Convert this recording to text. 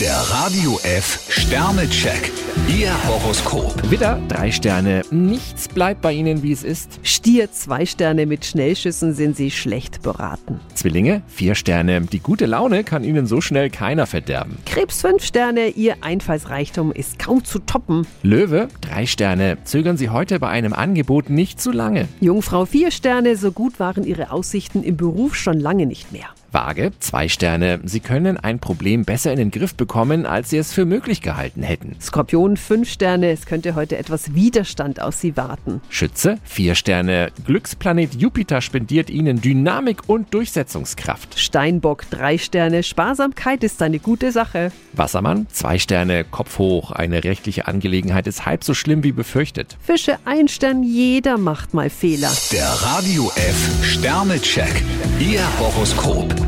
Der Radio F Sternecheck. Ihr Horoskop. Widder, drei Sterne. Nichts bleibt bei Ihnen, wie es ist. Stier, zwei Sterne mit Schnellschüssen sind Sie schlecht beraten. Zwillinge, vier Sterne. Die gute Laune kann Ihnen so schnell keiner verderben. Krebs, fünf Sterne, Ihr Einfallsreichtum ist kaum zu toppen. Löwe, drei Sterne. Zögern Sie heute bei einem Angebot nicht zu lange. Jungfrau, vier Sterne, so gut waren Ihre Aussichten im Beruf schon lange nicht mehr. Waage, zwei Sterne. Sie können ein Problem besser in den Griff bekommen, als Sie es für möglich gehalten hätten. Skorpion, fünf Sterne, es könnte heute etwas Widerstand aus Sie warten. Schütze, vier Sterne. Glücksplanet Jupiter spendiert Ihnen Dynamik und Durchsetzungskraft. Steinbock, drei Sterne, Sparsamkeit ist eine gute Sache. Wassermann, zwei Sterne. Kopf hoch. Eine rechtliche Angelegenheit ist halb so schlimm wie befürchtet. Fische, ein Stern, jeder macht mal Fehler. Der Radio F Sternecheck. Ihr Horoskop.